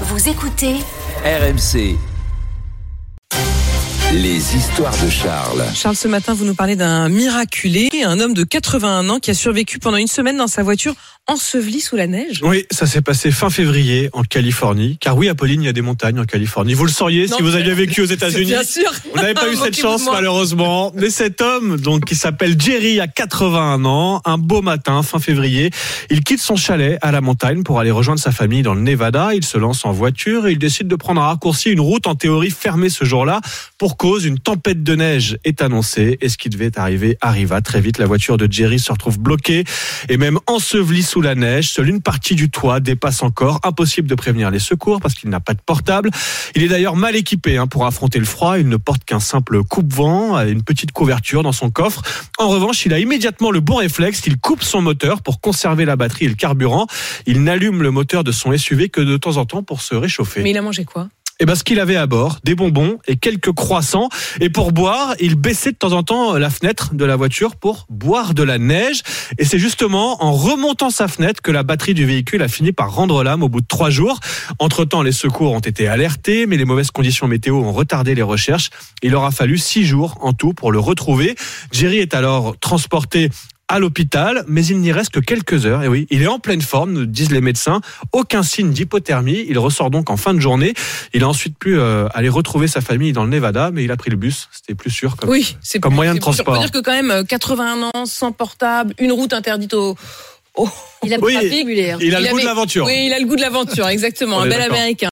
Vous écoutez RMC. Les histoires de Charles. Charles, ce matin, vous nous parlez d'un miraculé, un homme de 81 ans qui a survécu pendant une semaine dans sa voiture enseveli sous la neige. Oui, ça s'est passé fin février en Californie. Car oui, Apolline, il y a des montagnes en Californie. Vous le sauriez Non, si vous aviez vécu aux États-Unis. Bien sûr. Vous n'avez pas eu cette chance malheureusement. Mais cet homme, donc qui s'appelle Jerry, a 81 ans, un beau matin, fin février, il quitte son chalet à la montagne pour aller rejoindre sa famille dans le Nevada. Il se lance en voiture et il décide de prendre un raccourci, une route en théorie fermée ce jour-là pour une tempête de neige est annoncée et ce qui devait arriver arriva très vite. La voiture de Jerry se retrouve bloquée et même ensevelie sous la neige. Seule une partie du toit dépasse encore. Impossible de prévenir les secours parce qu'il n'a pas de portable. Il est d'ailleurs mal équipé hein, pour affronter le froid. Il ne porte qu'un simple coupe-vent, euh, une petite couverture dans son coffre. En revanche, il a immédiatement le bon réflexe. Il coupe son moteur pour conserver la batterie et le carburant. Il n'allume le moteur de son SUV que de temps en temps pour se réchauffer. Mais il a mangé quoi? Et ben, ce qu'il avait à bord, des bonbons et quelques croissants. Et pour boire, il baissait de temps en temps la fenêtre de la voiture pour boire de la neige. Et c'est justement en remontant sa fenêtre que la batterie du véhicule a fini par rendre l'âme au bout de trois jours. Entre-temps, les secours ont été alertés, mais les mauvaises conditions météo ont retardé les recherches. Il aura fallu six jours en tout pour le retrouver. Jerry est alors transporté à l'hôpital, mais il n'y reste que quelques heures. Et oui, il est en pleine forme, nous disent les médecins. Aucun signe d'hypothermie. Il ressort donc en fin de journée. Il a ensuite pu euh, aller retrouver sa famille dans le Nevada, mais il a pris le bus. C'était plus sûr. Comme... Oui, c'est Comme plus- moyen de c'est plus sûr. transport. On peut dire que quand même euh, 81 ans, sans portable, une route interdite au. Il a Oui. Il a le goût de l'aventure. Oui, il a le goût de l'aventure, exactement. On Un bel américain.